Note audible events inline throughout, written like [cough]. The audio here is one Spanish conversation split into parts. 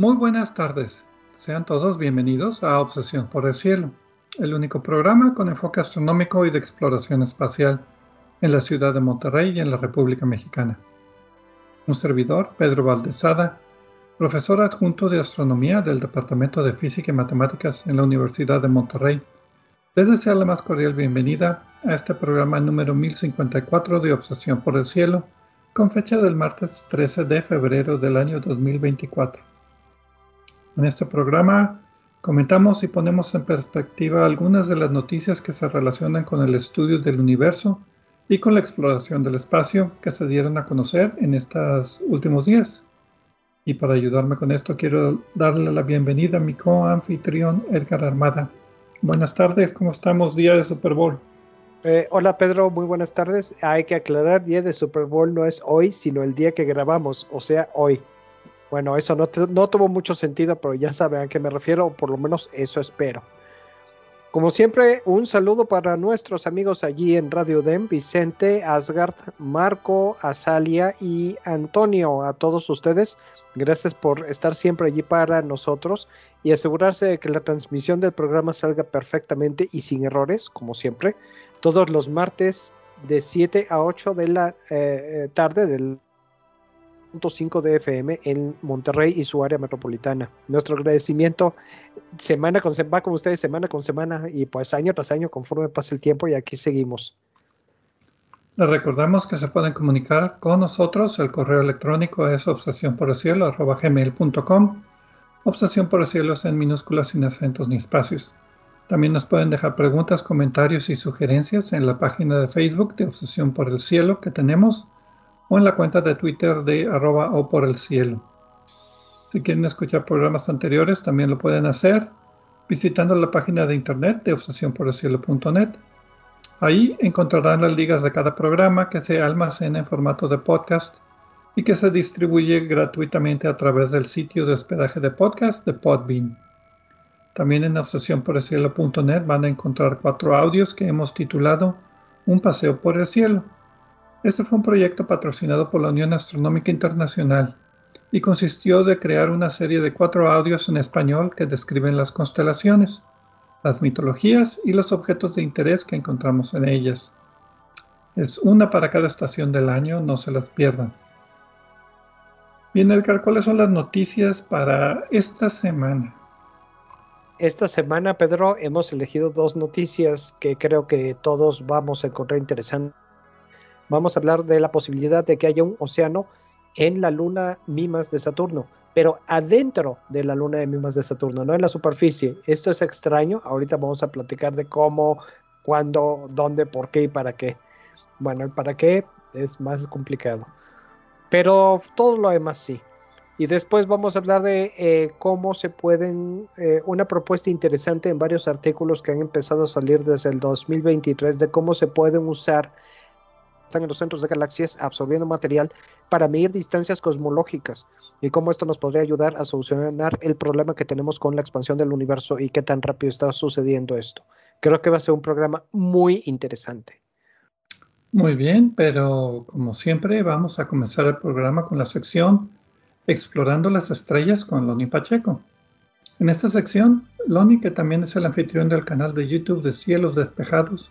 Muy buenas tardes. Sean todos bienvenidos a Obsesión por el Cielo, el único programa con enfoque astronómico y de exploración espacial en la ciudad de Monterrey y en la República Mexicana. Un servidor, Pedro Valdezada, profesor adjunto de astronomía del Departamento de Física y Matemáticas en la Universidad de Monterrey, les desea la más cordial bienvenida a este programa número 1054 de Obsesión por el Cielo, con fecha del martes 13 de febrero del año 2024. En este programa comentamos y ponemos en perspectiva algunas de las noticias que se relacionan con el estudio del universo y con la exploración del espacio que se dieron a conocer en estos últimos días. Y para ayudarme con esto quiero darle la bienvenida a mi co-anfitrión Edgar Armada. Buenas tardes, ¿cómo estamos? Día de Super Bowl. Eh, hola Pedro, muy buenas tardes. Hay que aclarar, día de Super Bowl no es hoy, sino el día que grabamos, o sea, hoy. Bueno, eso no, no tuvo mucho sentido, pero ya saben a qué me refiero, o por lo menos eso espero. Como siempre, un saludo para nuestros amigos allí en Radio DEM, Vicente, Asgard, Marco, Azalia y Antonio. A todos ustedes, gracias por estar siempre allí para nosotros y asegurarse de que la transmisión del programa salga perfectamente y sin errores, como siempre, todos los martes de 7 a 8 de la eh, eh, tarde del 5 de FM en Monterrey y su área metropolitana. Nuestro agradecimiento semana con semana, como ustedes, semana con semana y pues año tras año conforme pasa el tiempo y aquí seguimos. Les recordamos que se pueden comunicar con nosotros. El correo electrónico es obsesión por el cielo es en minúsculas sin acentos ni espacios. También nos pueden dejar preguntas, comentarios y sugerencias en la página de Facebook de Obsesión por el Cielo que tenemos o en la cuenta de Twitter de arroba o por el cielo. Si quieren escuchar programas anteriores, también lo pueden hacer visitando la página de internet de obsesiónporelcielo.net. Ahí encontrarán las ligas de cada programa que se almacena en formato de podcast y que se distribuye gratuitamente a través del sitio de hospedaje de podcast de Podbean. También en obsesiónporelcielo.net van a encontrar cuatro audios que hemos titulado Un paseo por el cielo este fue un proyecto patrocinado por la Unión Astronómica Internacional y consistió de crear una serie de cuatro audios en español que describen las constelaciones, las mitologías y los objetos de interés que encontramos en ellas. Es una para cada estación del año, no se las pierdan. Bien, Edgar, ¿cuáles son las noticias para esta semana? Esta semana, Pedro, hemos elegido dos noticias que creo que todos vamos a encontrar interesantes vamos a hablar de la posibilidad de que haya un océano en la luna Mimas de Saturno, pero adentro de la luna de Mimas de Saturno, no en la superficie. Esto es extraño, ahorita vamos a platicar de cómo, cuándo, dónde, por qué y para qué. Bueno, el para qué es más complicado, pero todo lo demás sí. Y después vamos a hablar de eh, cómo se pueden, eh, una propuesta interesante en varios artículos que han empezado a salir desde el 2023 de cómo se pueden usar están en los centros de galaxias absorbiendo material para medir distancias cosmológicas y cómo esto nos podría ayudar a solucionar el problema que tenemos con la expansión del universo y qué tan rápido está sucediendo esto. Creo que va a ser un programa muy interesante. Muy bien, pero como siempre vamos a comenzar el programa con la sección Explorando las Estrellas con Loni Pacheco. En esta sección, Loni, que también es el anfitrión del canal de YouTube de Cielos Despejados,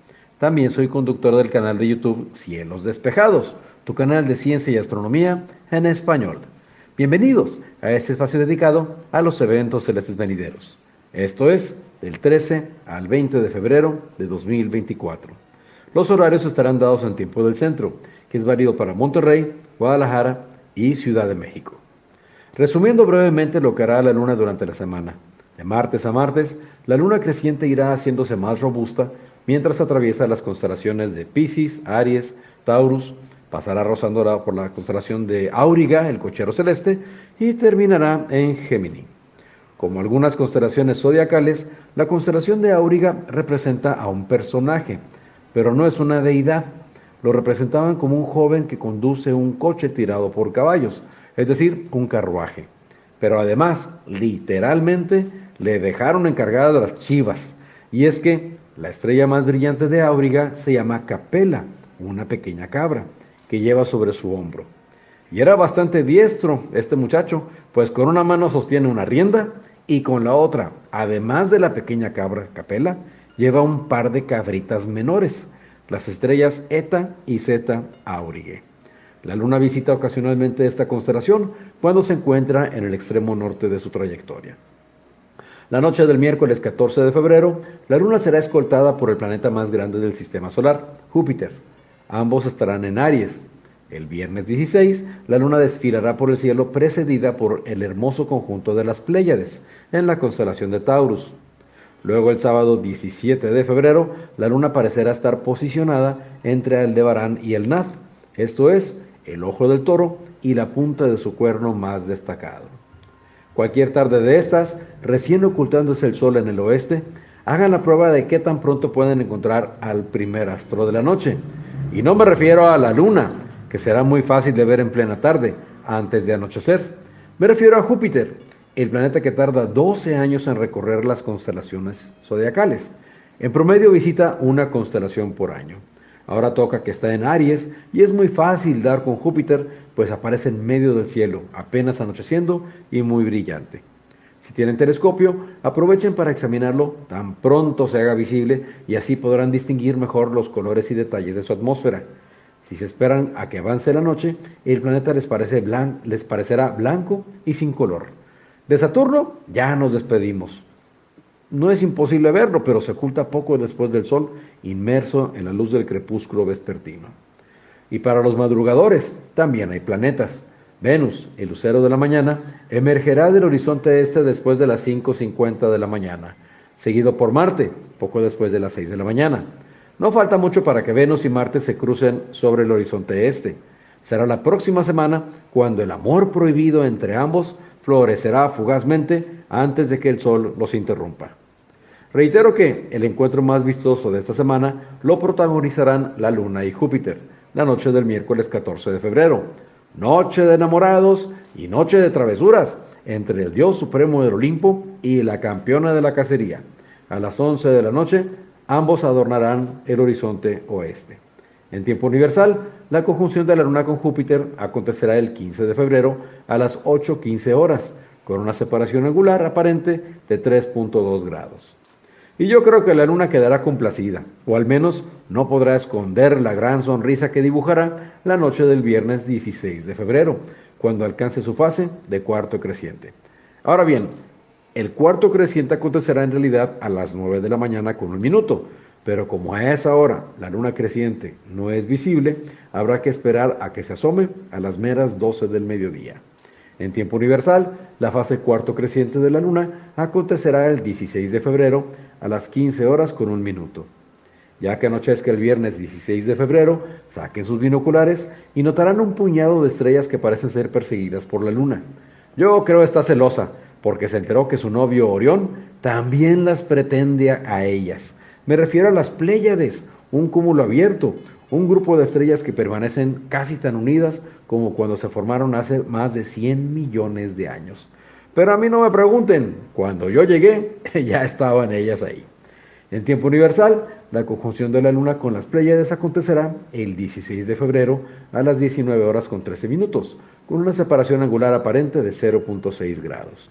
También soy conductor del canal de YouTube Cielos Despejados, tu canal de ciencia y astronomía en español. Bienvenidos a este espacio dedicado a los eventos celestes venideros. Esto es del 13 al 20 de febrero de 2024. Los horarios estarán dados en tiempo del centro, que es válido para Monterrey, Guadalajara y Ciudad de México. Resumiendo brevemente lo que hará la luna durante la semana. De martes a martes, la luna creciente irá haciéndose más robusta mientras atraviesa las constelaciones de Pisces, Aries, Taurus, pasará rozando por la constelación de Auriga, el cochero celeste, y terminará en Gémini. Como algunas constelaciones zodiacales, la constelación de Auriga representa a un personaje, pero no es una deidad. Lo representaban como un joven que conduce un coche tirado por caballos, es decir, un carruaje. Pero además, literalmente, le dejaron encargada de las chivas. Y es que la estrella más brillante de Auriga se llama Capela, una pequeña cabra que lleva sobre su hombro. Y era bastante diestro este muchacho, pues con una mano sostiene una rienda y con la otra, además de la pequeña cabra capela, lleva un par de cabritas menores, las estrellas Eta y Zeta Aurigae. La luna visita ocasionalmente esta constelación cuando se encuentra en el extremo norte de su trayectoria. La noche del miércoles 14 de febrero, la luna será escoltada por el planeta más grande del sistema solar, Júpiter, Ambos estarán en Aries. El viernes 16, la luna desfilará por el cielo precedida por el hermoso conjunto de las Pléyades, en la constelación de Taurus. Luego el sábado 17 de febrero, la luna parecerá estar posicionada entre Aldebarán y el Naz, esto es, el ojo del toro y la punta de su cuerno más destacado. Cualquier tarde de estas, recién ocultándose el sol en el oeste, hagan la prueba de qué tan pronto pueden encontrar al primer astro de la noche. Y no me refiero a la luna, que será muy fácil de ver en plena tarde, antes de anochecer. Me refiero a Júpiter, el planeta que tarda 12 años en recorrer las constelaciones zodiacales. En promedio visita una constelación por año. Ahora toca que está en Aries y es muy fácil dar con Júpiter, pues aparece en medio del cielo, apenas anocheciendo y muy brillante. Si tienen telescopio, aprovechen para examinarlo tan pronto se haga visible y así podrán distinguir mejor los colores y detalles de su atmósfera. Si se esperan a que avance la noche, el planeta les, les parecerá blanco y sin color. De Saturno ya nos despedimos. No es imposible verlo, pero se oculta poco después del Sol, inmerso en la luz del crepúsculo vespertino. Y para los madrugadores también hay planetas. Venus, el lucero de la mañana, emergerá del horizonte este después de las 5.50 de la mañana, seguido por Marte, poco después de las 6 de la mañana. No falta mucho para que Venus y Marte se crucen sobre el horizonte este. Será la próxima semana cuando el amor prohibido entre ambos florecerá fugazmente antes de que el Sol los interrumpa. Reitero que el encuentro más vistoso de esta semana lo protagonizarán la Luna y Júpiter, la noche del miércoles 14 de febrero noche de enamorados y noche de travesuras entre el dios supremo del Olimpo y la campeona de la cacería. A las 11 de la noche, ambos adornarán el horizonte oeste. En tiempo universal, la conjunción de la Luna con Júpiter acontecerá el 15 de febrero a las 8.15 horas, con una separación angular aparente de 3.2 grados. Y yo creo que la luna quedará complacida, o al menos no podrá esconder la gran sonrisa que dibujará la noche del viernes 16 de febrero, cuando alcance su fase de cuarto creciente. Ahora bien, el cuarto creciente acontecerá en realidad a las 9 de la mañana con un minuto, pero como a esa hora la luna creciente no es visible, habrá que esperar a que se asome a las meras 12 del mediodía. En tiempo universal, la fase cuarto creciente de la luna acontecerá el 16 de febrero a las 15 horas con un minuto. Ya que anochezca el viernes 16 de febrero, saquen sus binoculares y notarán un puñado de estrellas que parecen ser perseguidas por la luna. Yo creo está celosa, porque se enteró que su novio Orión también las pretende a ellas. Me refiero a las Pléyades, un cúmulo abierto, un grupo de estrellas que permanecen casi tan unidas como cuando se formaron hace más de 100 millones de años. Pero a mí no me pregunten, cuando yo llegué [laughs] ya estaban ellas ahí. En tiempo universal, la conjunción de la Luna con las Pléyades acontecerá el 16 de febrero a las 19 horas con 13 minutos, con una separación angular aparente de 0.6 grados.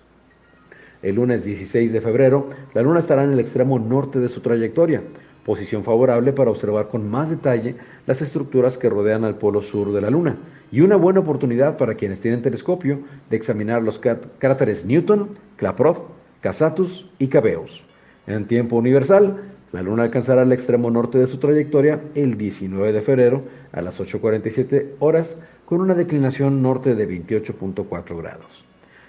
El lunes 16 de febrero, la Luna estará en el extremo norte de su trayectoria, posición favorable para observar con más detalle las estructuras que rodean al polo sur de la Luna, y una buena oportunidad para quienes tienen telescopio de examinar los cráteres Newton, Klaproth, Casatus y Cabeus. En tiempo universal, la Luna alcanzará el extremo norte de su trayectoria el 19 de febrero a las 8.47 horas con una declinación norte de 28.4 grados.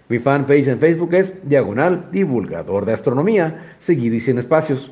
Mi fanpage en Facebook es Diagonal Divulgador de Astronomía, seguido y sin espacios.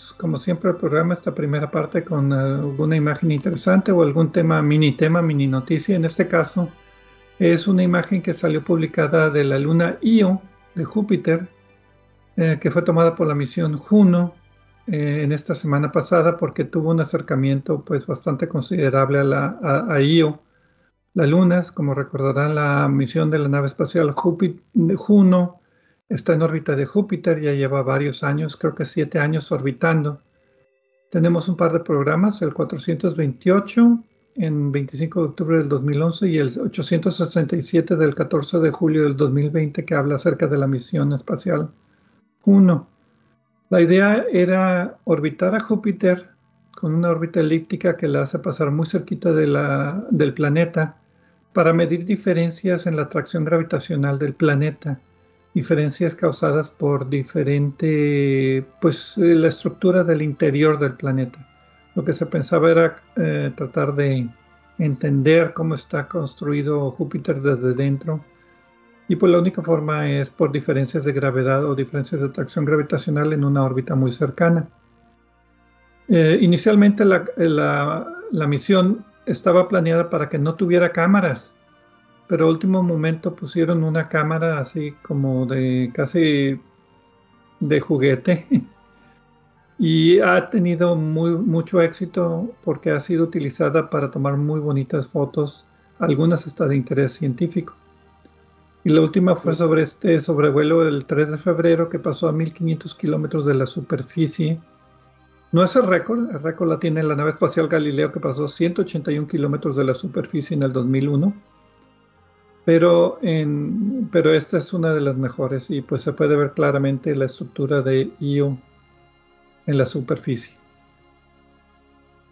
como siempre el programa, esta primera parte, con alguna imagen interesante o algún tema, mini tema, mini noticia. En este caso, es una imagen que salió publicada de la luna Io de Júpiter, eh, que fue tomada por la misión Juno eh, en esta semana pasada porque tuvo un acercamiento pues bastante considerable a, la, a Io la Luna, como recordarán, la misión de la nave espacial Juno está en órbita de Júpiter, ya lleva varios años, creo que siete años orbitando. Tenemos un par de programas, el 428 en 25 de octubre del 2011 y el 867 del 14 de julio del 2020 que habla acerca de la misión espacial Juno. La idea era orbitar a Júpiter con una órbita elíptica que la hace pasar muy cerquita del planeta para medir diferencias en la atracción gravitacional del planeta, diferencias causadas por diferente, pues eh, la estructura del interior del planeta. Lo que se pensaba era eh, tratar de entender cómo está construido Júpiter desde dentro. Y pues la única forma es por diferencias de gravedad o diferencias de atracción gravitacional en una órbita muy cercana. Eh, inicialmente la, la misión estaba planeada para que no tuviera cámaras, pero último momento pusieron una cámara así como de casi de juguete [laughs] y ha tenido muy, mucho éxito porque ha sido utilizada para tomar muy bonitas fotos, algunas hasta de interés científico. Y la última fue sobre este sobrevuelo del 3 de febrero que pasó a 1500 kilómetros de la superficie no es el récord, el récord la tiene la nave espacial Galileo que pasó 181 kilómetros de la superficie en el 2001. Pero, en, pero esta es una de las mejores y pues se puede ver claramente la estructura de Io en la superficie.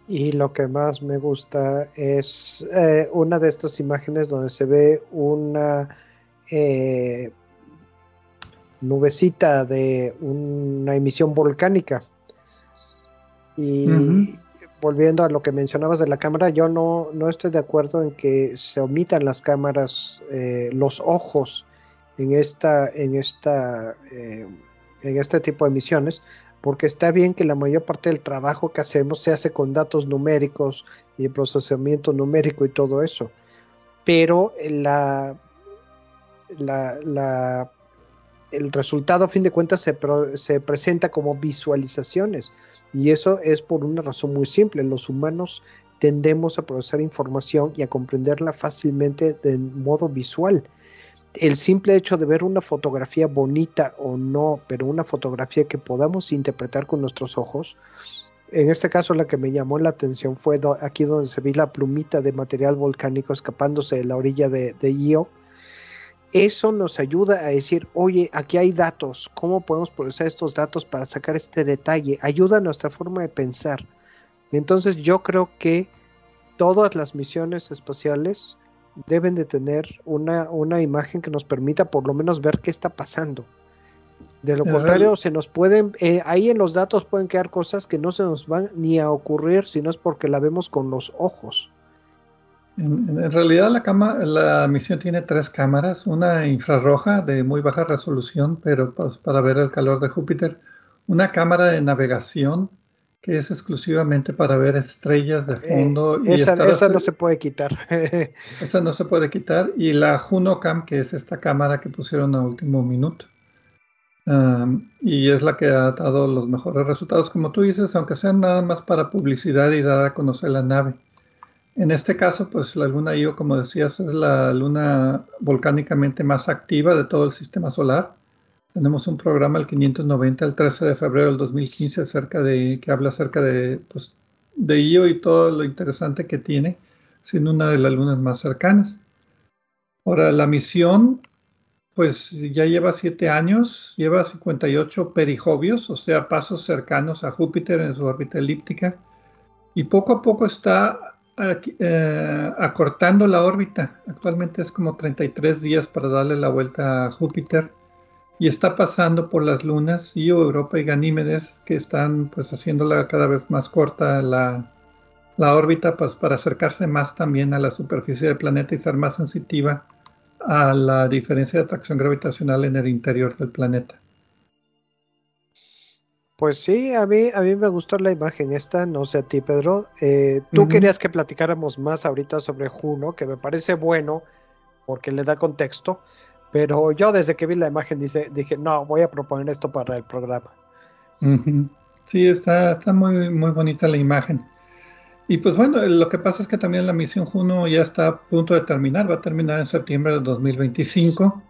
Y lo que más me gusta es eh, una de estas imágenes donde se ve una eh, nubecita de una emisión volcánica y volviendo a lo que mencionabas de la cámara, yo no, no estoy de acuerdo en que se omitan las cámaras, eh, los ojos en esta, en esta, eh, en este tipo de misiones, porque está bien que la mayor parte del trabajo que hacemos se hace con datos numéricos y procesamiento numérico y todo eso, pero la, la, el resultado a fin de cuentas se, se presenta como visualizaciones y eso es por una razón muy simple. Los humanos tendemos a procesar información y a comprenderla fácilmente de modo visual. El simple hecho de ver una fotografía bonita o no, pero una fotografía que podamos interpretar con nuestros ojos, en este caso la que me llamó la atención fue aquí donde se ve la plumita de material volcánico escapándose de la orilla de, de Io eso nos ayuda a decir, oye, aquí hay datos, ¿cómo podemos procesar estos datos para sacar este detalle? Ayuda a nuestra forma de pensar. Entonces yo creo que todas las misiones espaciales deben de tener una, una imagen que nos permita por lo menos ver qué está pasando. De lo contrario, se nos pueden, eh, ahí en los datos pueden quedar cosas que no se nos van ni a ocurrir si no es porque la vemos con los ojos. En, realidad la, la misión tiene tres cámaras, una infrarroja de muy baja resolución, pero pues, para ver el calor de Júpiter, una cámara de navegación que es exclusivamente para ver estrellas de fondo. y esa, esa no se puede quitar. [laughs] esa no se puede quitar. Y la JunoCam, que es esta cámara que pusieron a último minuto. y es la que ha dado los mejores resultados, como tú dices, aunque sean nada más para publicidad y dar a conocer la nave. En este caso, pues la luna Io, como decías, es la luna volcánicamente más activa de todo el sistema solar. Tenemos un programa, el 590, el 13 de febrero del 2015, acerca de, que habla acerca de, pues, de Io y todo lo interesante que tiene, siendo una de las lunas más cercanas. Ahora, la misión, pues ya lleva siete años, lleva 58 perijovios, o sea, pasos cercanos a Júpiter en su órbita elíptica, y poco a poco está eh, acortando la órbita. Actualmente es como 33 días para darle la vuelta a Júpiter y está pasando por las lunas Io, Europa y Ganímedes que están pues haciéndola cada vez más corta la, órbita pues, para acercarse más también a la superficie del planeta y ser más sensitiva a la diferencia de atracción gravitacional en el interior del planeta. Pues sí, a mí, a mí me gustó la imagen esta, no sé a ti, Pedro. Eh, tú querías que platicáramos más ahorita sobre Juno, que me parece bueno porque le da contexto, pero yo desde que vi la imagen dice, dije, no, voy a proponer esto para el programa. Sí, está, está muy, muy bonita la imagen. Y pues bueno, lo que pasa es que también la misión Juno ya está a punto de terminar, va a terminar en septiembre de 2025.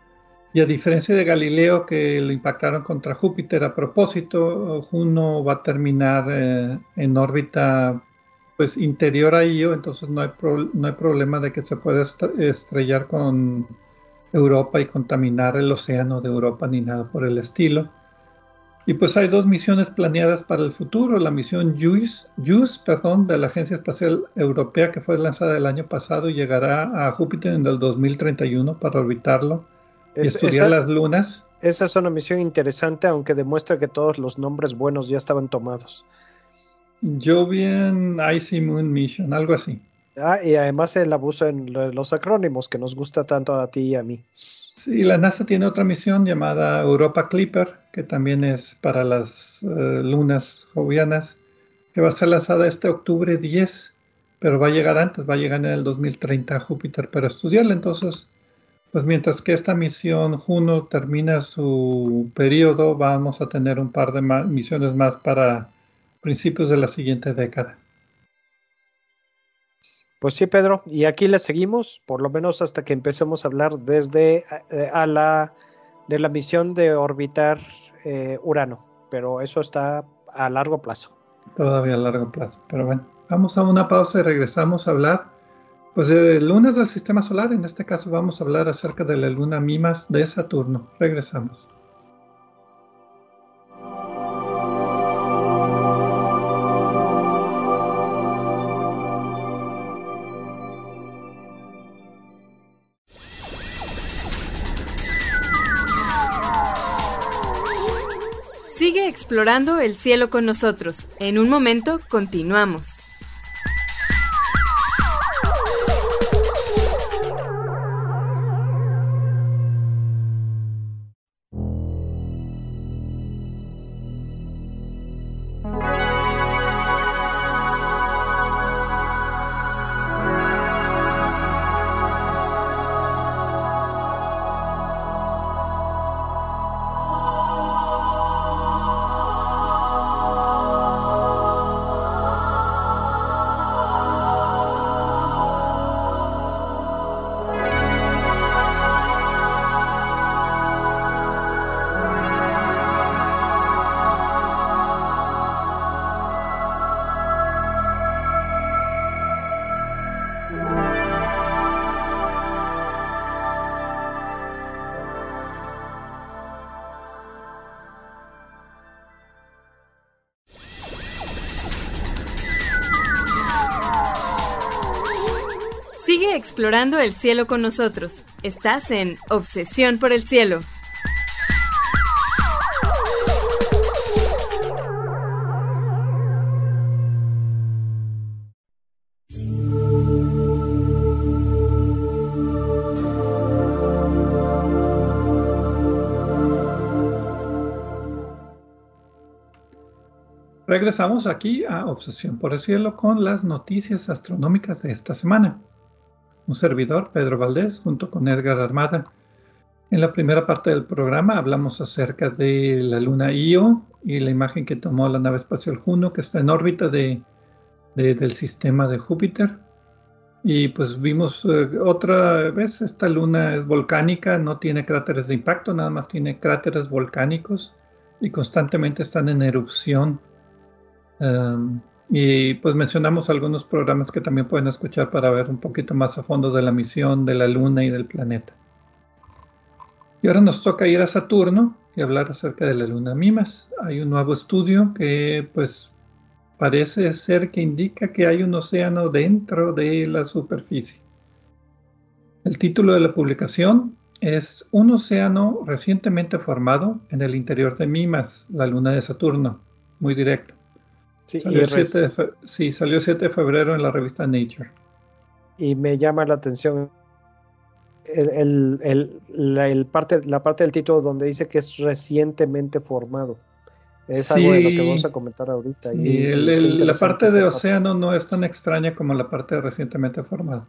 Y a diferencia de Galileo, que lo impactaron contra Júpiter a propósito, Juno va a terminar eh, en órbita pues interior a Io, entonces no hay, no hay problema de que se pueda estrellar con Europa y contaminar el océano de Europa ni nada por el estilo. Y pues hay dos misiones planeadas para el futuro. La misión JUICE, perdón, de la Agencia Espacial Europea, que fue lanzada el año pasado y llegará a Júpiter en el 2031 para orbitarlo estudiar las lunas. Esa es una misión interesante, aunque demuestra que todos los nombres buenos ya estaban tomados. Yo vi en Icy Moon Mission, algo así. Ah, y además el abuso en los acrónimos que nos gusta tanto a ti y a mí. Sí, la NASA tiene otra misión llamada Europa Clipper, que también es para las eh, lunas jovianas, que va a ser lanzada este octubre 10, pero va a llegar antes, va a llegar en el 2030 a Júpiter para estudiarla. Entonces, pues mientras que esta misión Juno termina su periodo, vamos a tener un par de misiones más para principios de la siguiente década. Pues sí, Pedro, y aquí le seguimos, por lo menos hasta que empecemos a hablar desde eh, a la de la misión de orbitar eh, Urano, pero eso está a largo plazo. Todavía a largo plazo, pero bueno, vamos a una pausa y regresamos a hablar pues de lunas del sistema solar, en este caso vamos a hablar acerca de la luna Mimas de Saturno. Regresamos. Sigue explorando el cielo con nosotros. En un momento continuamos. Explorando el cielo con nosotros. Estás en Obsesión por el Cielo. Regresamos aquí a Obsesión por el Cielo con las noticias astronómicas de esta semana un servidor, Pedro Valdés, junto con Edgar Armada. En la primera parte del programa hablamos acerca de la luna Io y la imagen que tomó la nave espacial Juno, que está en órbita de, del sistema de Júpiter. Y pues vimos eh, otra vez, esta luna es volcánica, no tiene cráteres de impacto, nada más tiene cráteres volcánicos y constantemente están en erupción. Um, y pues mencionamos algunos programas que también pueden escuchar para ver un poquito más a fondo de la misión de la luna y del planeta. Y ahora nos toca ir a Saturno y hablar acerca de la luna Mimas. Hay un nuevo estudio que pues parece ser que indica que hay un océano dentro de la superficie. El título de la publicación es Un océano recientemente formado en el interior de Mimas, la luna de Saturno. Muy directo. Sí, salió, sí, salió el 7 de febrero en la revista Nature. Y me llama la atención el, parte, la parte del título donde dice que es recientemente formado. Es algo de lo que vamos a comentar ahorita. Y la parte de océano no es tan extraña como la parte de recientemente formado.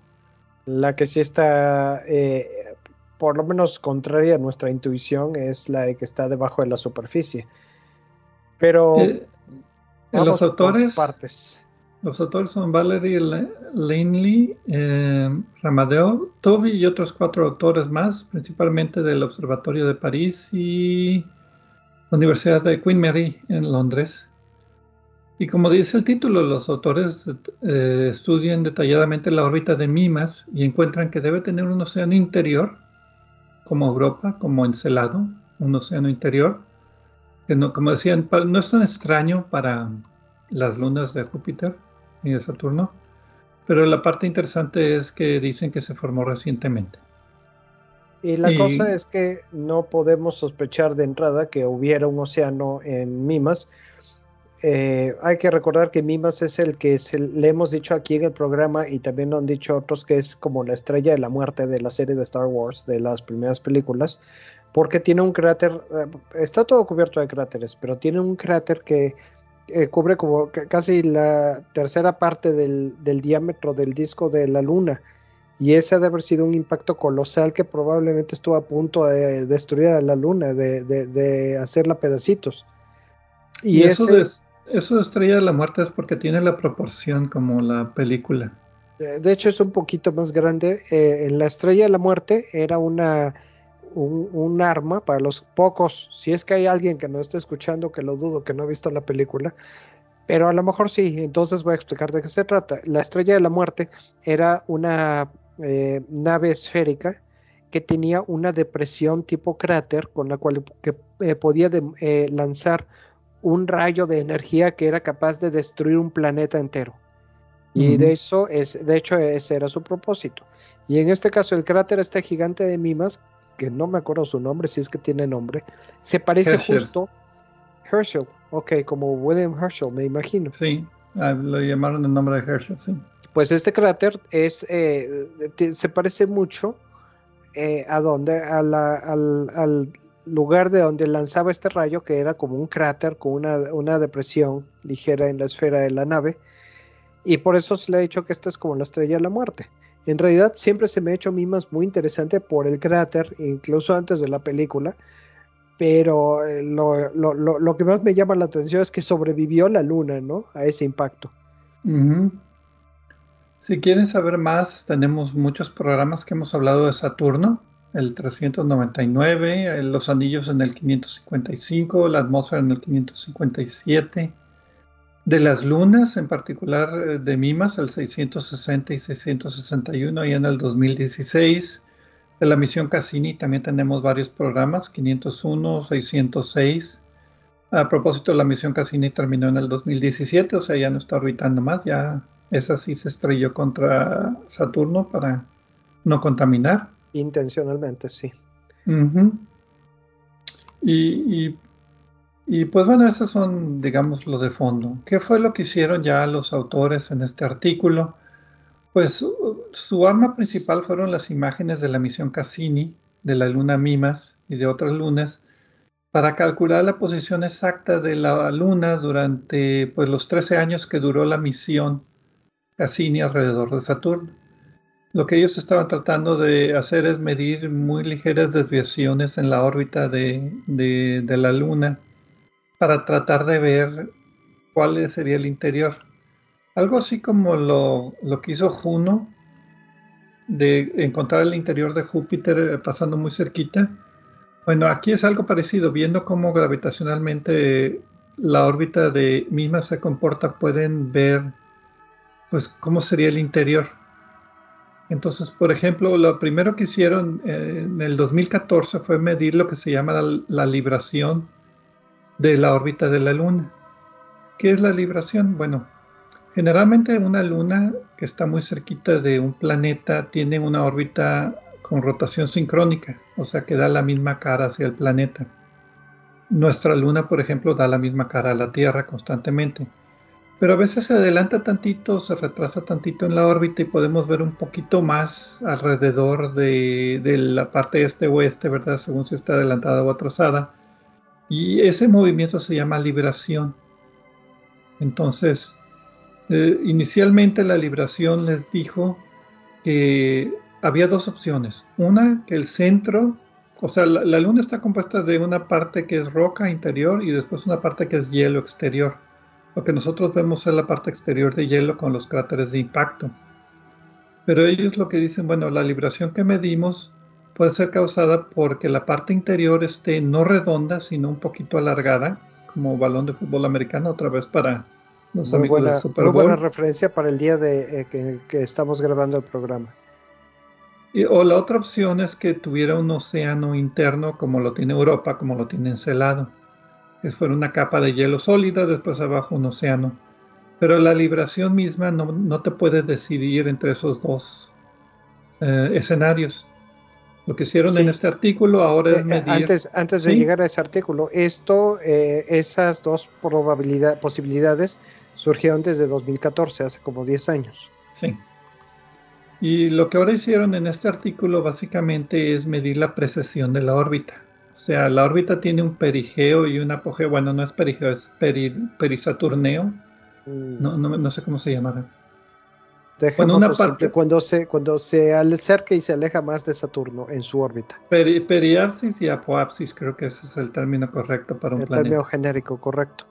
La que sí está, eh, por lo menos contraria a nuestra intuición, es la de que está debajo de la superficie. Pero eh, los autores, partes. Los autores son Valerie Lanley, eh, Ramadeo, Toby y otros cuatro autores más, principalmente del Observatorio de París y la Universidad de Queen Mary en Londres. Y como dice el título, los autores eh, estudian detalladamente la órbita de Mimas y encuentran que debe tener un océano interior, como Europa, como Encelado, un océano interior, no, como decían, no es tan extraño para las lunas de Júpiter y de Saturno. Pero la parte interesante es que dicen que se formó recientemente. Y la cosa es que no podemos sospechar de entrada que hubiera un océano en Mimas. Eh, hay que recordar que Mimas es el que le hemos dicho aquí en el programa y también lo han dicho otros que es como la estrella de la muerte de la serie de Star Wars, de las primeras películas, porque tiene un cráter, eh, está todo cubierto de cráteres, pero tiene un cráter que eh, cubre como casi la tercera parte del, diámetro del disco de la Luna. Y ese ha de haber sido un impacto colosal que probablemente estuvo a punto de destruir a la Luna, de, hacerla pedacitos. Y, eso, de, eso de Estrella de la Muerte es porque tiene la proporción como la película. De hecho es un poquito más grande. Eh, en la Estrella de la Muerte era una un, arma para los pocos, si es que hay alguien que no esté escuchando, que lo dudo, que no ha visto la película, pero a lo mejor sí, entonces voy a explicar de qué se trata. La estrella de la muerte era una eh, nave esférica que tenía una depresión tipo cráter con la cual que, eh, podía eh, lanzar un rayo de energía que era capaz de destruir un planeta entero. Y de eso es, de hecho, ese era su propósito. Y en este caso, el cráter este gigante de Mimas que no me acuerdo su nombre, si es que tiene nombre, se parece justo Herschel, ok, como William Herschel, me imagino. Sí, ah, lo llamaron el nombre de Herschel, sí. Pues este cráter es, eh, se parece mucho eh, a donde, al, al, lugar de donde lanzaba este rayo, que era como un cráter con una, una depresión ligera en la esfera de la nave, y por eso se le ha dicho que esta es como la estrella de la muerte. En realidad siempre se me ha hecho Mimas muy interesante por el cráter, incluso antes de la película, pero eh, lo, que más me llama la atención es que sobrevivió la luna, ¿no? A ese impacto. Si quieren saber más, tenemos muchos programas que hemos hablado de Saturno, el 399, los anillos en el 555, la atmósfera en el 557 de las lunas, en particular eh, de Mimas, el 660 y 661, y en el 2016. De la misión Cassini también tenemos varios programas, 501, 606. A propósito, la misión Cassini terminó en el 2017, o sea, ya no está orbitando más, ya esa sí se estrelló contra Saturno para no contaminar. Intencionalmente, sí. y, y y pues bueno, esas son, digamos, lo de fondo. ¿Qué fue lo que hicieron ya los autores en este artículo? Pues su arma principal fueron las imágenes de la misión Cassini, de la luna Mimas y de otras lunas, para calcular la posición exacta de la luna durante pues, los 13 años que duró la misión Cassini alrededor de Saturno. Lo que ellos estaban tratando de hacer es medir muy ligeras desviaciones en la órbita de, de la luna para tratar de ver cuál sería el interior. Algo así como lo, que hizo Juno de encontrar el interior de Júpiter eh, pasando muy cerquita. Bueno, aquí es algo parecido, viendo cómo gravitacionalmente la órbita de misma se comporta, pueden ver pues cómo sería el interior. Entonces, por ejemplo, lo primero que hicieron eh, en el 2014 fue medir lo que se llama la, libración de la órbita de la Luna. ¿Qué es la libración? Bueno, generalmente una luna que está muy cerquita de un planeta tiene una órbita con rotación sincrónica, o sea que da la misma cara hacia el planeta. Nuestra luna, por ejemplo, da la misma cara a la Tierra constantemente. Pero a veces se adelanta tantito, se retrasa tantito en la órbita y podemos ver un poquito más alrededor de, la parte este-oeste, ¿verdad? Según si está adelantada o atrasada. Y ese movimiento se llama libración. Entonces, eh, inicialmente la libración les dijo que había dos opciones. Una, que el centro o sea, la, Luna está compuesta de una parte que es roca interior y después una parte que es hielo exterior. Lo que nosotros vemos es la parte exterior de hielo con los cráteres de impacto. Pero ellos lo que dicen, bueno, la libración que medimos puede ser causada porque la parte interior esté no redonda, sino un poquito alargada, como balón de fútbol americano, otra vez para los amigos de Super Bowl. Muy buena referencia para el día de eh, que estamos grabando el programa o la otra opción es que tuviera un océano interno como lo tiene Europa, como lo tiene Encelado. Que fuera una capa de hielo sólida, después abajo un océano. Pero la libración misma no, te puede decidir entre esos dos eh, escenarios. Lo que hicieron en este artículo ahora es eh, medir... Antes, antes de llegar a ese artículo, esto, eh, esas dos probabilidad, posibilidades surgieron desde 2014, hace como 10 años. Sí. Y lo que ahora hicieron en este artículo básicamente es medir la precesión de la órbita. O sea, la órbita tiene un perigeo y un apogeo. Bueno, no es perigeo, es perisaturneo. Mm. No, no, sé cómo se llamará. Bueno, una parte, cuando se cuando se acerca y se aleja más de Saturno en su órbita. periapsis y apoapsis, creo que ese es el término correcto para un planeta. El término genérico, correcto.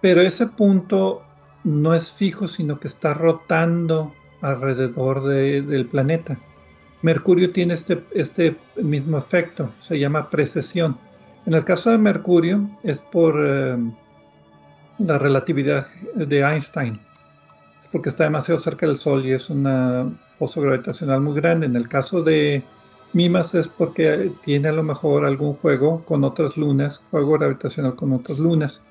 Pero ese punto no es fijo, sino que está rotando alrededor del planeta. Mercurio tiene este, este mismo efecto, se llama precesión. En el caso de Mercurio es por eh, la relatividad de Einstein, porque está demasiado cerca del Sol y es una pozo gravitacional muy grande. En el caso de Mimas es porque tiene a lo mejor algún juego con otras lunas, juego gravitacional con otras lunas.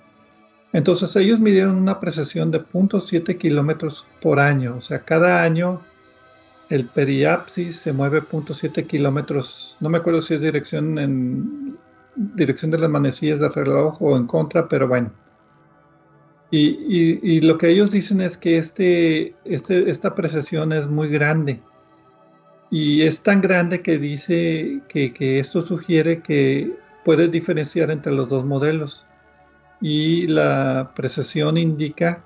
Entonces ellos midieron una precesión de 0.7 kilómetros por año, o sea, cada año el periapsis se mueve 0.7 kilómetros, no me acuerdo si es dirección en dirección de las manecillas del reloj o en contra, pero bueno. Y, lo que ellos dicen es que este, este, esta precesión es muy grande. Y es tan grande que dice que, que esto sugiere que puede diferenciar entre los dos modelos y la precesión indica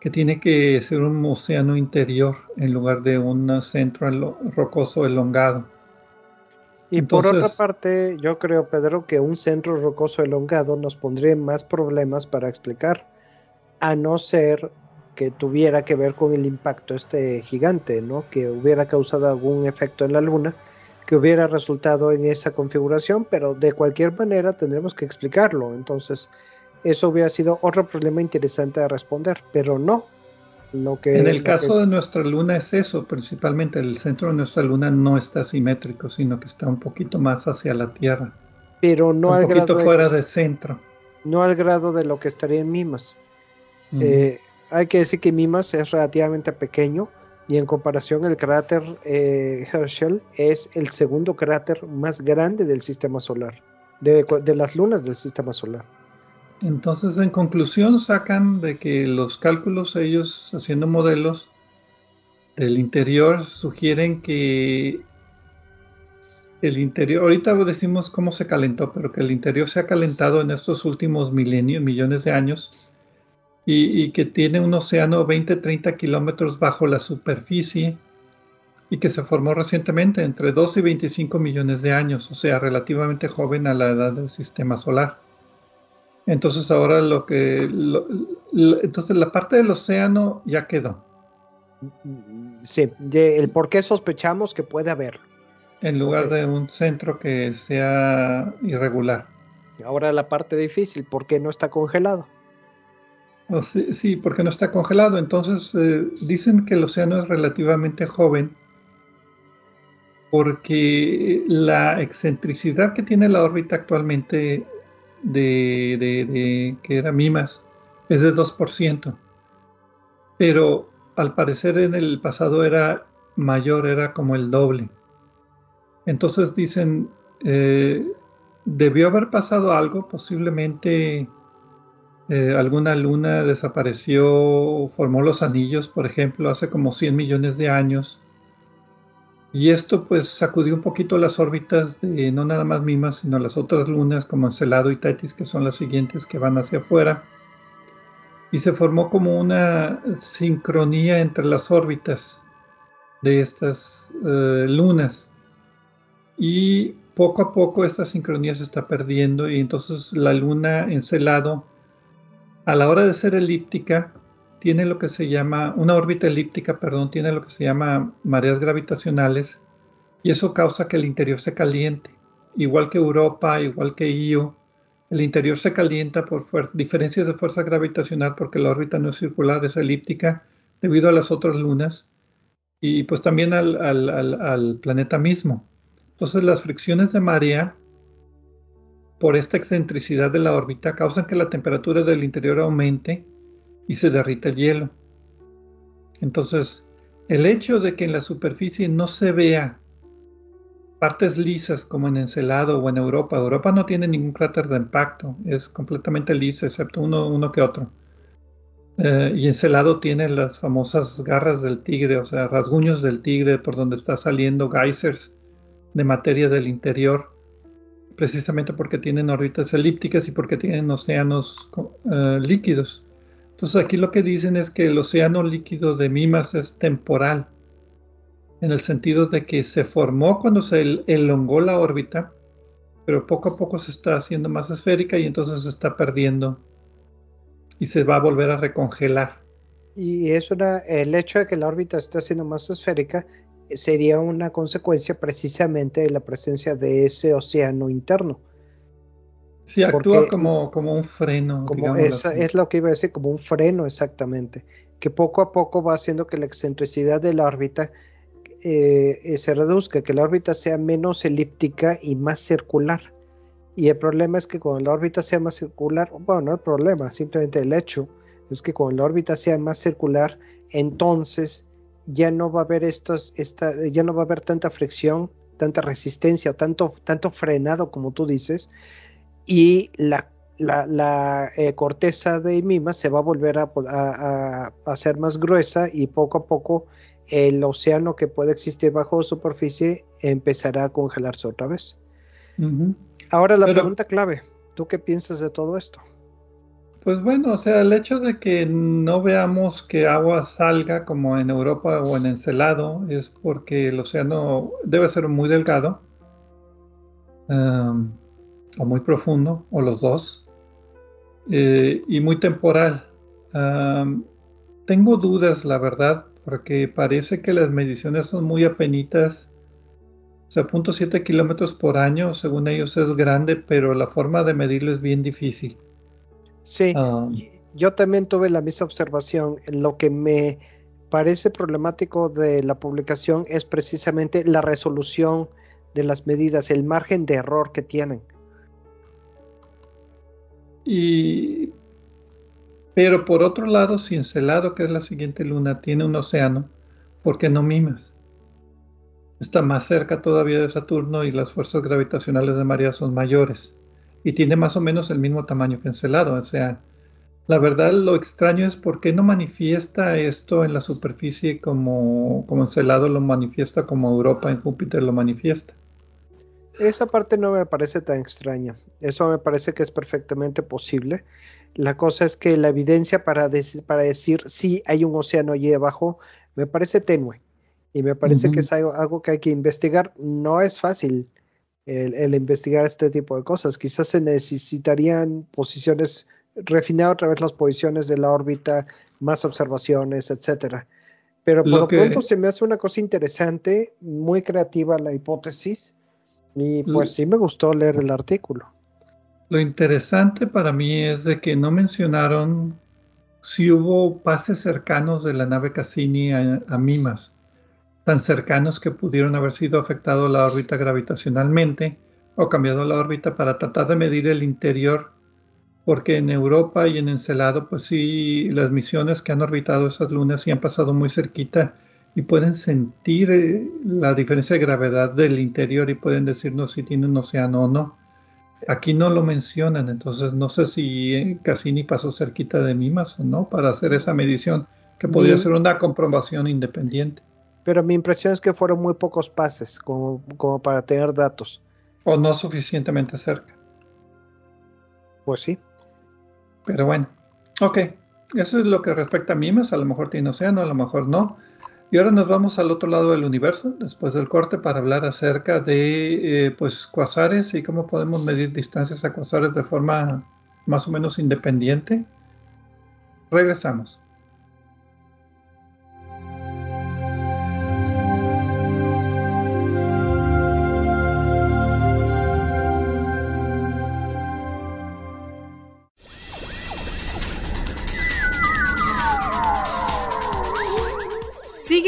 que tiene que ser un océano interior en lugar de un centro rocoso elongado. Y por otra parte, yo creo, Pedro, que un centro rocoso elongado nos pondría más problemas para explicar, a no ser que tuviera que ver con el impacto este gigante, ¿no? Que hubiera causado algún efecto en la Luna, que hubiera resultado en esa configuración, pero de cualquier manera tendremos que explicarlo. Entonces, eso hubiera sido otro problema interesante de responder, pero no. Lo que, en el caso de nuestra luna es eso, principalmente el centro de nuestra luna no está simétrico, sino que está un poquito más hacia la Tierra. Pero no un poquito fuera de, centro. No al grado de lo que estaría en Mimas. Eh, hay que decir que Mimas es relativamente pequeño y en comparación el cráter eh, Herschel es el segundo cráter más grande del sistema solar, de las lunas del sistema solar. Entonces, en conclusión, sacan de que los cálculos, ellos haciendo modelos del interior, sugieren que el interior, ahorita decimos cómo se calentó, pero que el interior se ha calentado en estos últimos milenios, millones de años, y, y que tiene un océano 20-30 kilómetros bajo la superficie y que se formó recientemente, entre 2 y 25 millones de años, o sea, relativamente joven a la edad del sistema solar. Entonces ahora lo que, entonces la parte del océano ya quedó. Sí, el por qué sospechamos que puede haber. En lugar de un centro que sea irregular. Ahora la parte difícil, ¿por qué no está congelado? Sí, porque no está congelado. Entonces eh, dicen que el océano es relativamente joven porque la excentricidad que tiene la órbita actualmente de, de que era Mimas es de 2%. Pero al parecer en el pasado era mayor, era como el doble. Entonces dicen, eh, debió haber pasado algo, posiblemente eh, alguna luna desapareció, formó los anillos, por ejemplo, hace como 100 millones de años. Y esto pues sacudió un poquito las órbitas de no nada más Mimas, sino las otras lunas como Encelado y Tetis, que son las siguientes que van hacia afuera y se formó como una sincronía entre las órbitas de estas eh, lunas. Y poco a poco esta sincronía se está perdiendo y entonces la luna encelado, a la hora de ser elíptica, tiene lo que se llama, una órbita elíptica, perdón, tiene lo que se llama mareas gravitacionales y eso causa que el interior se caliente, igual que Europa, igual que Io, el interior se calienta por diferencias de fuerza gravitacional porque la órbita no es circular, es elíptica debido a las otras lunas y pues también al, planeta mismo. Entonces las fricciones de marea por esta excentricidad de la órbita causan que la temperatura del interior aumente y se derrita el hielo. Entonces, el hecho de que en la superficie no se vea partes lisas como en Encelado o en Europa. Europa no tiene ningún cráter de impacto, es completamente lisa, excepto uno, que otro. Eh, y Encelado tiene las famosas garras del tigre, o sea, rasguños del tigre por donde está saliendo geysers de materia del interior, precisamente porque tienen órbitas elípticas y porque tienen océanos eh, líquidos. Entonces aquí lo que dicen es que el océano líquido de Mimas es temporal en el sentido de que se formó cuando se elongó la órbita, pero poco a poco se está haciendo más esférica y entonces se está perdiendo y se va a volver a recongelar. Y es una, el hecho de que la órbita esté haciendo más esférica sería una consecuencia precisamente de la presencia de ese océano interno. Sí, actúa como, como un freno. Como es lo que iba a decir, como un freno exactamente, que poco a poco va haciendo que la excentricidad de la órbita eh, se reduzca, que la órbita sea menos elíptica y más circular. Y el problema es que cuando la órbita sea más circular, bueno, no el problema, simplemente el hecho es que cuando la órbita sea más circular, entonces ya no va a haber estos, esta, ya no va a haber tanta fricción, tanta resistencia, tanto, tanto frenado como tú dices, y la, la, eh, corteza de Mima se va a volver a, a, a, hacer más gruesa y poco a poco el océano que puede existir bajo superficie empezará a congelarse otra vez. Ahora la pregunta clave, ¿tú qué piensas de todo esto? Pues bueno, o sea, el hecho de que no veamos que agua salga como en Europa o en Encelado es porque el océano debe ser muy delgado um, o muy profundo, o los dos, eh, y muy temporal. Um, tengo dudas, la verdad, porque parece que las mediciones son muy apenitas. O sea, 0.7 kilómetros por año, según ellos es grande, pero la forma de medirlo es bien difícil. Sí, ah. yo también tuve la misma observación. Lo que me parece problemático de la publicación es precisamente la resolución de las medidas, el margen de error que tienen. Y pero por otro lado, si Encelado, que es la siguiente luna, tiene un océano, ¿por qué no Mimas? Está más cerca todavía de Saturno y las fuerzas gravitacionales de María son mayores. Y tiene más o menos el mismo tamaño que Encelado. O sea, la verdad lo extraño es por qué no manifiesta esto en la superficie como, como Encelado lo manifiesta, como Europa en Júpiter lo manifiesta. Esa parte no me parece tan extraña. Eso me parece que es perfectamente posible. La cosa es que la evidencia para, para decir si hay un océano allí debajo me parece tenue y me parece que es algo, que hay que investigar. No es fácil el, investigar este tipo de cosas. Quizás se necesitarían posiciones, refinar otra vez las posiciones de la órbita, más observaciones, etcétera. Pero por lo, pronto se me hace una cosa interesante, muy creativa la hipótesis, y pues sí me gustó leer el artículo. Lo interesante para mí es de que no mencionaron si hubo pases cercanos de la nave Cassini a, Mimas, tan cercanos que pudieron haber sido afectado la órbita gravitacionalmente o cambiado la órbita para tratar de medir el interior, porque en Europa y en Encelado, pues sí, las misiones que han orbitado esas lunas sí han pasado muy cerquita y pueden sentir eh, la diferencia de gravedad del interior y pueden decirnos si tiene un océano o no. Aquí no lo mencionan, entonces no sé si eh, Cassini pasó cerquita de Mimas o no para hacer esa medición, que podría ser una comprobación independiente. Pero mi impresión es que fueron muy pocos pases como, como para tener datos. O no suficientemente cerca. Pues sí. Pero bueno, ok. Eso es lo que respecta a Mimas. A lo mejor tiene océano, a lo mejor no. Y ahora nos vamos al otro lado del universo, después del corte, para hablar acerca de eh, pues cuasares y cómo podemos medir distancias a cuasares de forma más o menos independiente. Regresamos.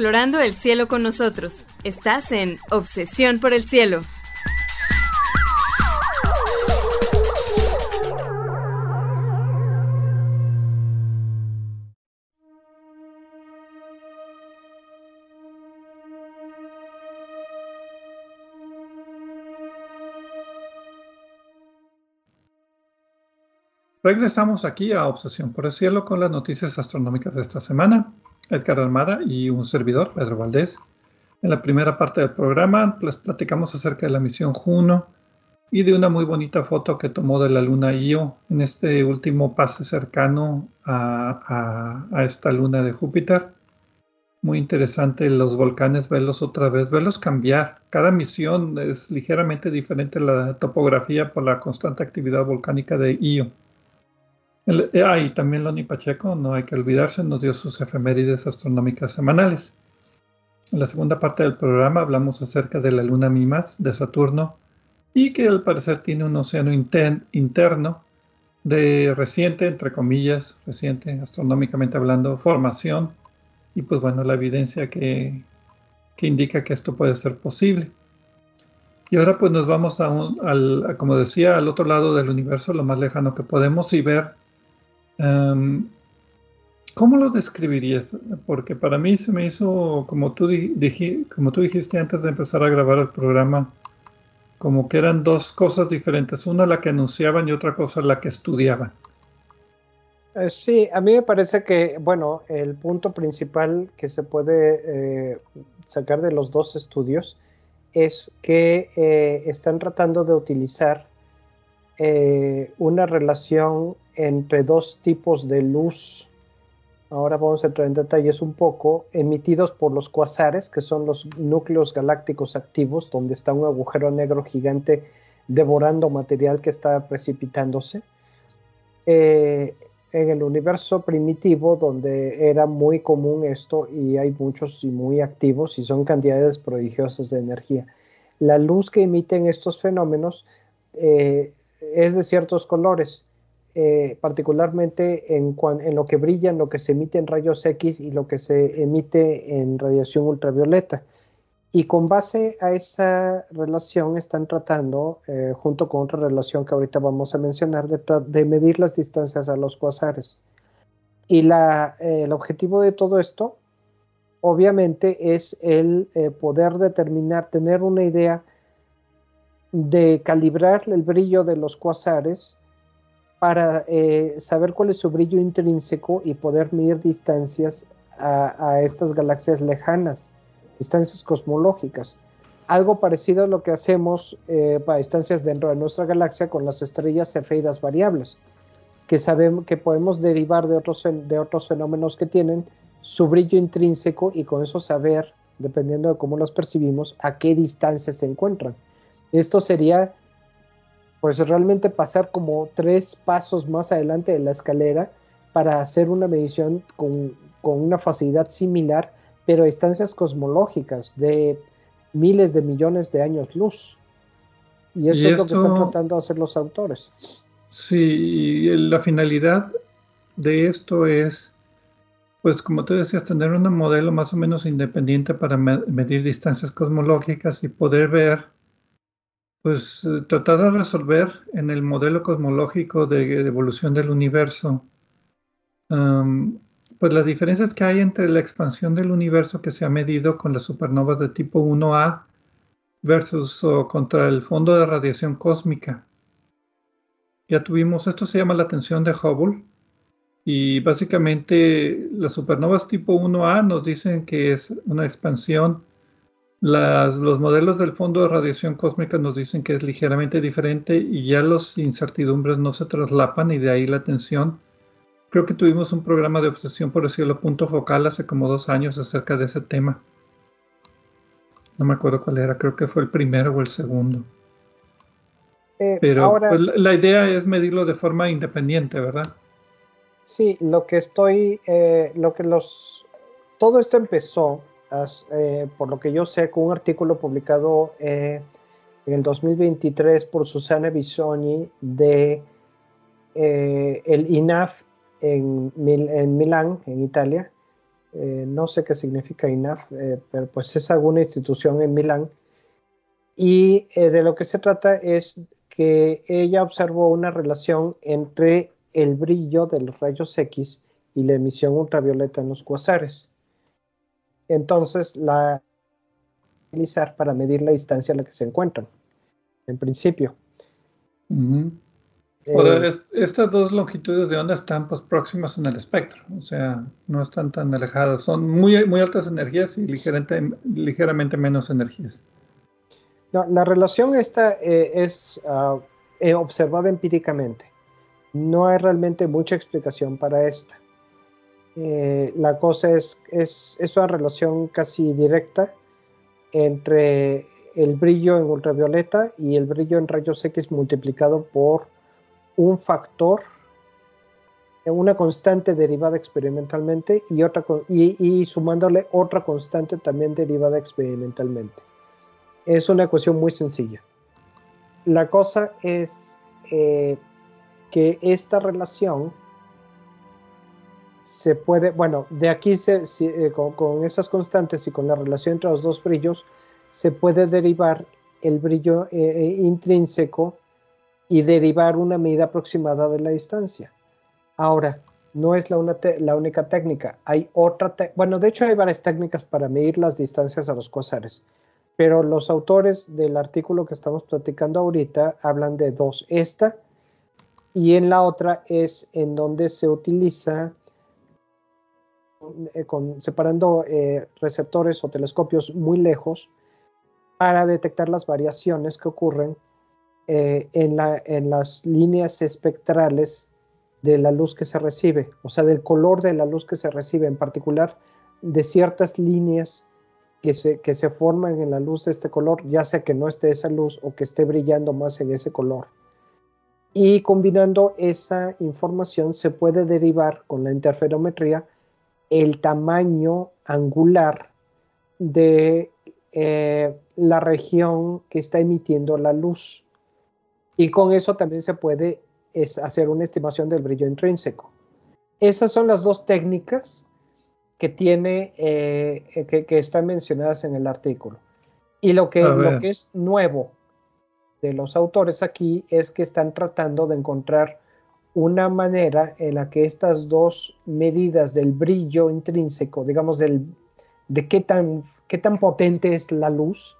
Explorando el cielo con nosotros. Estás en Obsesión por el Cielo. Regresamos aquí a Obsesión por el Cielo con las noticias astronómicas de esta semana. Edgar Armada y un servidor, Pedro Valdés. En la primera parte del programa les platicamos acerca de la misión Juno y de una muy bonita foto que tomó de la luna Io en este último pase cercano a, esta luna de Júpiter. Muy interesante los volcanes, verlos otra vez, verlos cambiar. Cada misión es ligeramente diferente la topografía por la constante actividad volcánica de Io. Eh, ah, y también Loni Pacheco, no hay que olvidarse, nos dio sus efemérides astronómicas semanales. En la segunda parte del programa hablamos acerca de la luna Mimas de Saturno y que al parecer tiene un océano interno de reciente, entre comillas, reciente astronómicamente hablando, formación y pues bueno, la evidencia que, que indica que esto puede ser posible. Y ahora pues nos vamos a al, como decía, al otro lado del universo, lo más lejano que podemos y ver Em, ¿Cómo lo describirías? Porque para mí se me hizo, como tú, dijiste antes de empezar a grabar el programa, como que eran dos cosas diferentes. Una la que anunciaban y otra cosa la que estudiaban. Eh, sí, a mí me parece que, bueno, el punto principal que se puede eh, sacar de los dos estudios es que eh, están tratando de utilizar una relación entre dos tipos de luz. Ahora vamos a entrar en detalles un poco, emitidos por los cuasares, que son los núcleos galácticos activos, donde está un agujero negro gigante devorando material que está precipitándose. Eh, en el universo primitivo, donde era muy común esto, y hay muchos y muy activos, y son cantidades prodigiosas de energía. La luz que emiten estos fenómenos eh, es de ciertos colores eh, particularmente en, lo que brilla, en lo que se emite en rayos X y lo que se emite en radiación ultravioleta. Y con base a esa relación están tratando, eh, junto con otra relación que ahorita vamos a mencionar, de, medir las distancias a los cuasares. Y eh, el objetivo de todo esto, obviamente, es el poder determinar, tener una idea de calibrar el brillo de los cuasares para eh, saber cuál es su brillo intrínseco y poder medir distancias a, estas galaxias lejanas, distancias cosmológicas. Algo parecido a lo que hacemos eh, para distancias dentro de nuestra galaxia con las estrellas cefeidas variables, que sabemos que podemos derivar de otros, de otros fenómenos que tienen su brillo intrínseco y con eso saber, dependiendo de cómo los percibimos, a qué distancia se encuentran. Esto sería pues realmente pasar como tres pasos más adelante de la escalera para hacer una medición con, una facilidad similar, pero a distancias cosmológicas de miles de millones de años luz. Y eso es lo que están tratando de hacer los autores. Sí, la finalidad de esto es, pues como tú decías, tener un modelo más o menos independiente para medir distancias cosmológicas y poder ver pues eh, tratar de resolver en el modelo cosmológico de, evolución del universo, pues las diferencias que hay entre la expansión del universo que se ha medido con las supernovas de tipo 1A versus contra el fondo de radiación cósmica. Ya tuvimos, esto se llama la tensión de Hubble, y básicamente las supernovas tipo 1A nos dicen que es una expansión los modelos del fondo de radiación cósmica nos dicen que es ligeramente diferente y ya los incertidumbres no se traslapan y de ahí la tensión. Creo que tuvimos un programa de obsesión por el cielo punto focal hace como dos años acerca de ese tema. No me acuerdo cuál era, creo que fue el primero o el segundo. Eh, Pero pues, la idea es medirlo de forma independiente, ¿verdad? Sí, lo que estoy, eh, lo que los, todo esto empezó eh, por lo que yo sé, con un artículo publicado eh, en el 2023 por Susana Bisogni de eh, el INAF en, en, Milán, en Italia. no sé qué significa INAF, pero pues es alguna institución en Milán. Y de lo que se trata es que ella observó una relación entre el brillo de los rayos X y la emisión ultravioleta en los cuasares entonces la utilizar para medir la distancia a la que se encuentran, en principio. Eh, estas dos longitudes de onda están pues, próximas en el espectro, o sea, no están tan alejadas, son muy, muy altas energías y ligeramente, ligeramente menos energías. la relación esta eh, es ah, eh, observada empíricamente. No hay realmente mucha explicación para esta. Eh, la cosa es, es, es, una relación casi directa entre el brillo en ultravioleta y el brillo en rayos X multiplicado por un factor, una constante derivada experimentalmente y, otra, y, sumándole otra constante también derivada experimentalmente. Es una ecuación muy sencilla. La cosa es eh, que esta relación se puede, bueno, de aquí se, eh, con, esas constantes y con la relación entre los dos brillos, se puede derivar el brillo eh, eh, intrínseco y derivar una medida aproximada de la distancia. Ahora, no es la, única técnica, hay otra, bueno, de hecho hay varias técnicas para medir las distancias a los cuasares, pero los autores del artículo que estamos platicando ahorita hablan de dos, esta y en la otra es en donde se utiliza eh, separando eh, receptores o telescopios muy lejos para detectar las variaciones que ocurren eh, en, en las líneas espectrales de la luz que se recibe, o sea, del color de la luz que se recibe, en particular de ciertas líneas que se, que se forman en la luz de este color, ya sea que no esté esa luz o que esté brillando más en ese color. Y combinando esa información se puede derivar con la interferometría el tamaño angular de eh, la región que está emitiendo la luz. Y con eso también se puede es hacer una estimación del brillo intrínseco. Esas son las dos técnicas que tiene, eh, que, están mencionadas en el artículo. Y lo que, lo que es nuevo de los autores aquí es que están tratando de encontrar una manera en la que estas dos medidas del brillo intrínseco, digamos, del, de qué tan, qué tan potente es la luz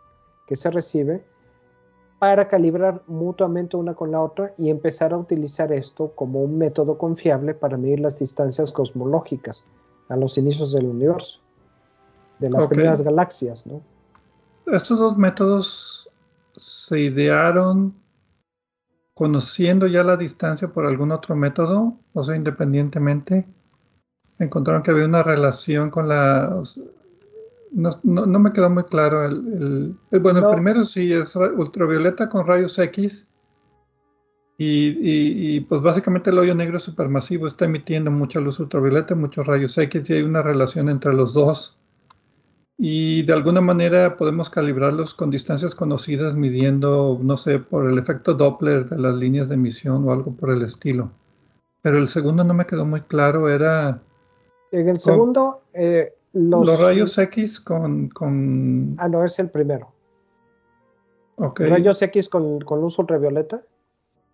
que se recibe, para calibrar mutuamente una con la otra y empezar a utilizar esto como un método confiable para medir las distancias cosmológicas a los inicios del universo, de las primeras galaxias, ¿no? Estos dos métodos se idearon conociendo ya la distancia por algún otro método, o sea, independientemente, encontraron que había una relación con la... No, no, me quedó muy claro. El, bueno, el primero sí es ultravioleta con rayos X. Y, y, pues básicamente el hoyo negro supermasivo está emitiendo mucha luz ultravioleta, muchos rayos X y hay una relación entre los dos y de alguna manera podemos calibrarlos con distancias conocidas midiendo, no sé, por el efecto Doppler de las líneas de emisión o algo por el estilo. Pero el segundo no me quedó muy claro, era... En el segundo, eh, los, rayos X con, con, Ah, no, es el primero. Okay. ¿Rayos X con, con, luz ultravioleta?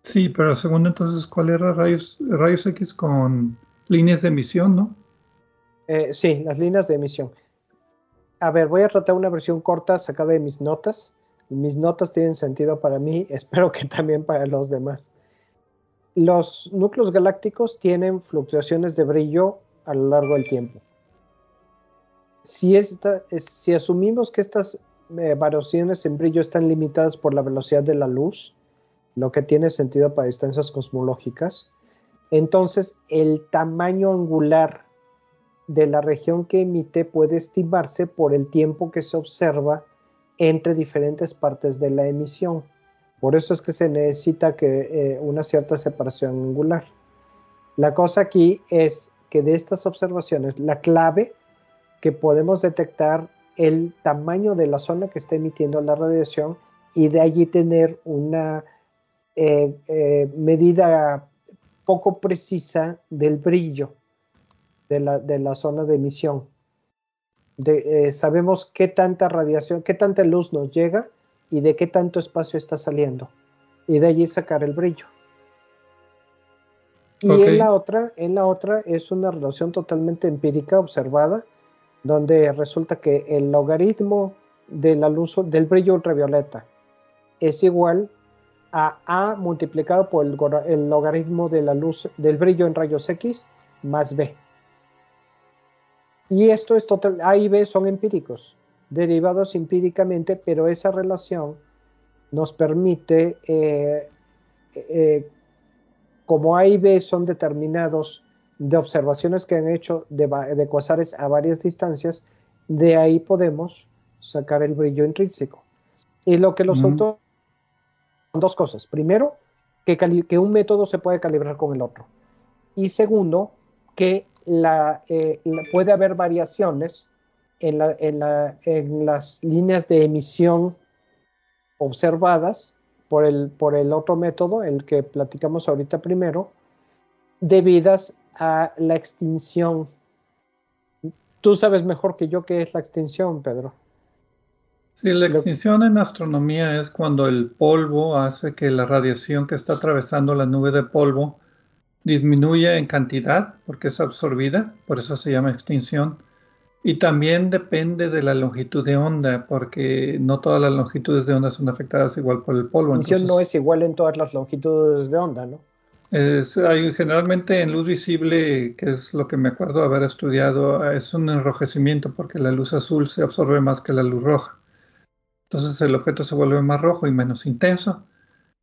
Sí, pero el segundo entonces, ¿cuál era? Rayos, rayos X con líneas de emisión, ¿no? Eh, sí, las líneas de emisión. A ver, voy a tratar una versión corta sacada de mis notas. Mis notas tienen sentido para mí, [laughs] espero que también para los demás. Los núcleos galácticos tienen fluctuaciones de brillo a lo largo del tiempo. Si, si asumimos que estas eh, variaciones en brillo están limitadas por la velocidad de la luz, lo que tiene sentido para distancias cosmológicas, entonces el tamaño angular de la región que emite puede estimarse por el tiempo que se observa entre diferentes partes de la emisión. Por eso es que se necesita eh, una cierta separación angular. La cosa aquí es que de estas observaciones, la clave que podemos detectar el tamaño de la zona que está emitiendo la radiación y de allí tener una eh, eh, medida poco precisa del brillo de la, de la zona de emisión. De, eh, sabemos qué tanta radiación, qué tanta luz nos llega y de qué tanto espacio está saliendo. Y de allí sacar el brillo. Y en la otra, en la otra es una relación totalmente empírica observada, donde resulta que el logaritmo de la luz del brillo ultravioleta es igual a A multiplicado por el, el logaritmo de la luz del brillo en rayos X más B. Y esto es total, A y B son empíricos, derivados empíricamente, pero esa relación nos permite, eh, eh, como A y B son determinados de observaciones que han hecho de, de cuasares a varias distancias, de ahí podemos sacar el brillo intrínseco. Y lo que los autores son dos cosas. Primero, que, que un método se puede calibrar con el otro. Y segundo, que eh, puede haber variaciones en, las líneas de emisión observadas por el, por el otro método, el que platicamos ahorita primero, debidas a la extinción. Tú sabes mejor que yo qué es la extinción, Pedro. Sí, la extinción en astronomía es cuando el polvo hace que la radiación que está atravesando la nube de polvo disminuye en cantidad porque es absorbida, por eso se llama extinción. Y también depende de la longitud de onda, porque no todas las longitudes de onda son afectadas igual por el polvo. La extinción no es igual en todas las longitudes de onda, ¿no? Es, hay, generalmente en luz visible, que es lo que me acuerdo haber estudiado, es un enrojecimiento porque la luz azul se absorbe más que la luz roja. Entonces el objeto se vuelve más rojo y menos intenso.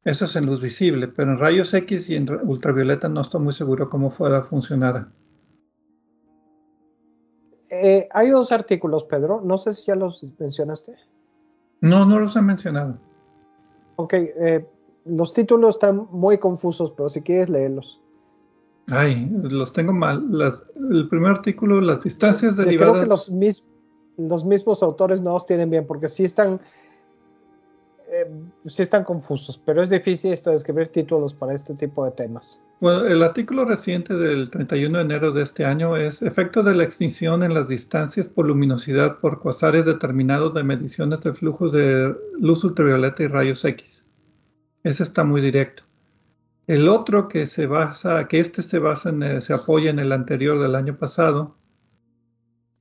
Eso es en luz visible, pero en rayos X y en ultravioleta no estoy muy seguro cómo fuera funcionar. Eh, hay dos artículos, Pedro. No sé si ya los mencionaste. No, no los he mencionado. Ok, eh, los títulos están muy confusos, pero si quieres léelos. Ay, los tengo mal. el primer artículo, las distancias derivadas. Creo que los, los mismos autores no los tienen bien, porque sí están eh, sí están confusos, pero es difícil esto de escribir títulos para este tipo de temas. Bueno, el artículo reciente del 31 de enero de este año es efecto de la extinción en las distancias por luminosidad por cuasares determinados de mediciones de flujo de luz ultravioleta y rayos X. Ese está muy directo. El otro que se basa, que este se basa en, se apoya en el anterior del año pasado,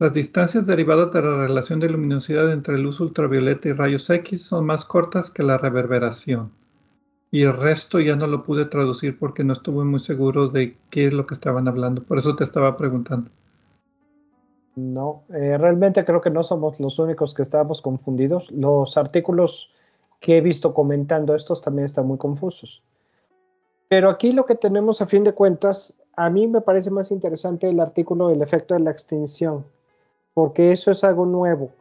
las distancias derivadas de la relación de luminosidad entre luz ultravioleta y rayos X son más cortas que la reverberación. Y el resto ya no lo pude traducir porque no estuve muy seguro de qué es lo que estaban hablando. Por eso te estaba preguntando. No, eh, realmente creo que no somos los únicos que estábamos confundidos. Los artículos que he visto comentando estos también están muy confusos. Pero aquí lo que tenemos a fin de cuentas, a mí me parece más interesante el artículo del efecto de la extinción, porque eso es algo nuevo.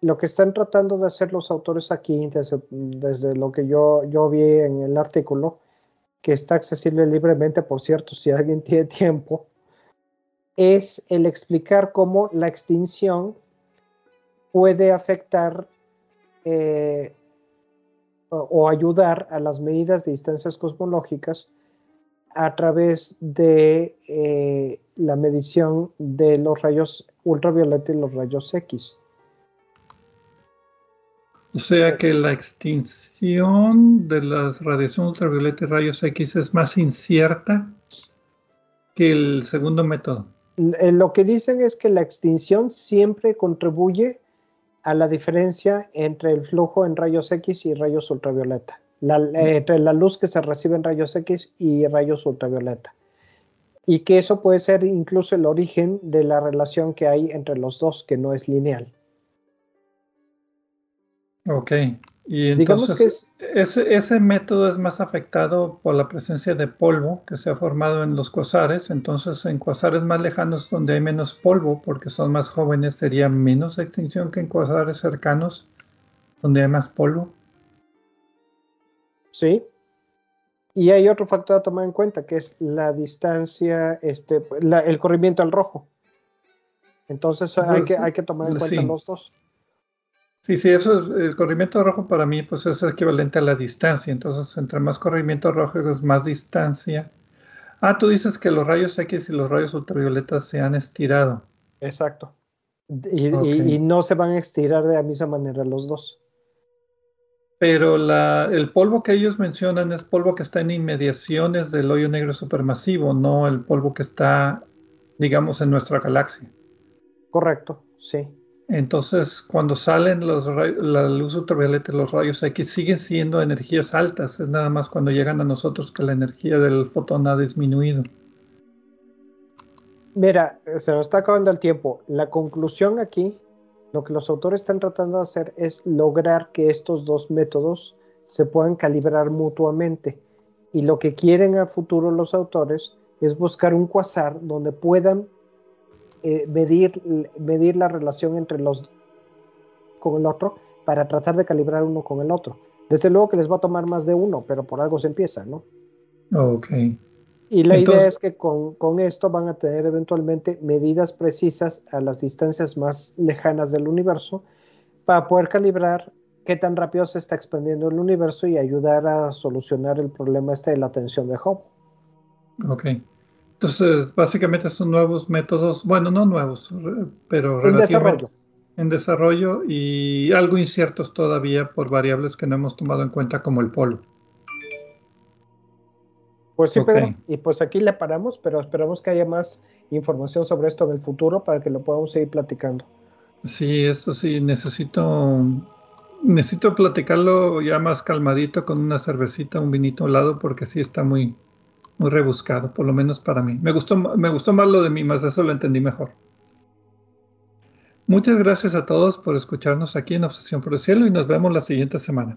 Lo que están tratando de hacer los autores aquí, desde, lo que yo, yo vi en el artículo, que está accesible libremente, por cierto, si alguien [laughs] tiene tiempo, es el explicar cómo la extinción puede afectar eh, o ayudar a las medidas de distancias cosmológicas a través de eh, la medición de los rayos ultravioleta y los rayos X. O sea que la extinción de las radiación ultravioleta y rayos X es más incierta que el segundo método. Eh, lo que dicen es que la extinción siempre contribuye a la diferencia entre el flujo en rayos X y rayos ultravioleta entre la luz que se recibe en rayos X y rayos ultravioleta. Y que eso puede ser incluso el origen de la relación que hay entre los dos, que no es lineal. Ok. Y entonces ese, ese, método es más afectado por la presencia de polvo que se ha formado en los cuasares. Entonces, en cuasares más lejanos donde hay menos polvo, porque son más jóvenes, sería menos extinción que en cuasares cercanos donde hay más polvo. ¿Sí? Y hay otro factor a tomar en cuenta, que es la distancia, este, el corrimiento al rojo. Entonces hay, que, hay que tomar en cuenta los dos. Sí, sí, eso es, el corrimiento rojo para mí pues es equivalente a la distancia. Entonces, entre más corrimiento rojo es más distancia. Ah, tú dices que los rayos X y los rayos ultravioletas se han estirado. Exacto. y no se van a estirar de la misma manera los dos pero el polvo que ellos mencionan es polvo que está en inmediaciones del hoyo negro supermasivo, no el polvo que está, digamos, en nuestra galaxia. Correcto, sí. Entonces, cuando salen los la luz ultravioleta y los rayos X, siguen siendo energías altas. Es nada más cuando llegan a nosotros que la energía del fotón ha disminuido. Mira, se nos está acabando el tiempo. La conclusión aquí lo que los autores están tratando de hacer es lograr que estos dos métodos se puedan calibrar mutuamente. Y lo que quieren a futuro los autores es buscar un quasar donde puedan eh, medir, medir la relación entre los con el otro para tratar de calibrar uno con el otro. Desde luego que les va a tomar más de uno, pero por algo se empieza, ¿no? Ok. Y la idea es que con, esto van a tener eventualmente medidas precisas a las distancias más lejanas del universo para poder calibrar qué tan rápido se está expandiendo el universo y ayudar a solucionar el problema este de la tensión de Hubble. Ok. Entonces, básicamente son nuevos métodos, bueno, no nuevos, pero en desarrollo. En desarrollo y algo inciertos todavía por variables que no hemos tomado en cuenta como el polo. Pues sí, Pedro, y pues aquí le paramos, pero esperamos que haya más información sobre esto en el futuro para que lo podamos seguir platicando. Sí, eso sí, necesito necesito platicarlo ya más calmadito con una cervecita, un vinito al lado, porque sí está muy, muy rebuscado, por lo menos para mí. Me gustó, me gustó más lo de mí, más eso lo entendí mejor. Muchas gracias a todos por escucharnos aquí en Obsesión por el Cielo y nos vemos la siguiente semana.